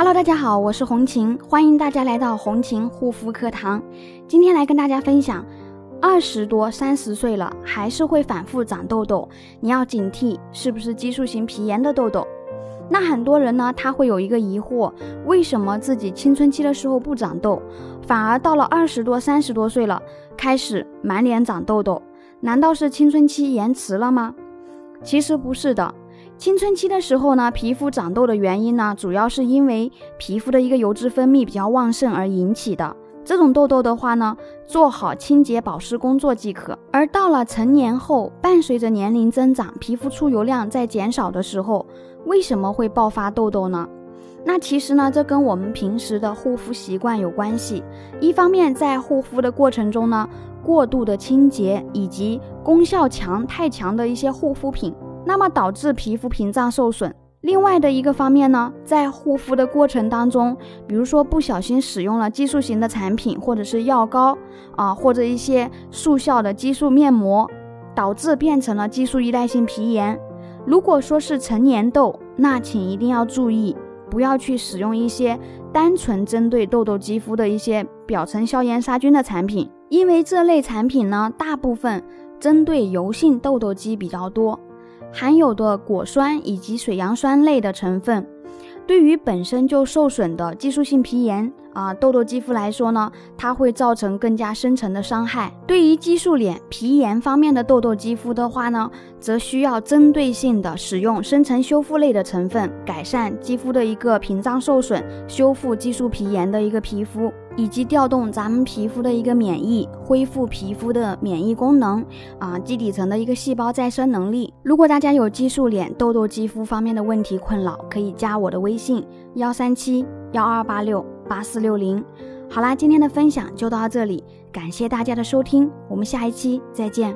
Hello，大家好，我是红琴，欢迎大家来到红琴护肤课堂。今天来跟大家分享，二十多、三十岁了还是会反复长痘痘，你要警惕是不是激素型皮炎的痘痘。那很多人呢，他会有一个疑惑，为什么自己青春期的时候不长痘，反而到了二十多、三十多岁了开始满脸长痘痘？难道是青春期延迟了吗？其实不是的。青春期的时候呢，皮肤长痘的原因呢，主要是因为皮肤的一个油脂分泌比较旺盛而引起的。这种痘痘的话呢，做好清洁保湿工作即可。而到了成年后，伴随着年龄增长，皮肤出油量在减少的时候，为什么会爆发痘痘呢？那其实呢，这跟我们平时的护肤习惯有关系。一方面，在护肤的过程中呢，过度的清洁以及功效强太强的一些护肤品。那么导致皮肤屏障受损。另外的一个方面呢，在护肤的过程当中，比如说不小心使用了激素型的产品，或者是药膏啊，或者一些速效的激素面膜，导致变成了激素依赖性皮炎。如果说是成年痘，那请一定要注意，不要去使用一些单纯针对痘痘肌肤的一些表层消炎杀菌的产品，因为这类产品呢，大部分针对油性痘痘肌比较多。含有的果酸以及水杨酸类的成分，对于本身就受损的激素性皮炎啊痘痘肌肤来说呢，它会造成更加深层的伤害。对于激素脸皮炎方面的痘痘肌肤的话呢，则需要针对性的使用深层修复类的成分，改善肌肤的一个屏障受损，修复激素皮炎的一个皮肤。以及调动咱们皮肤的一个免疫，恢复皮肤的免疫功能啊，基底层的一个细胞再生能力。如果大家有激素脸、痘痘肌肤方面的问题困扰，可以加我的微信幺三七幺二八六八四六零。好啦，今天的分享就到这里，感谢大家的收听，我们下一期再见。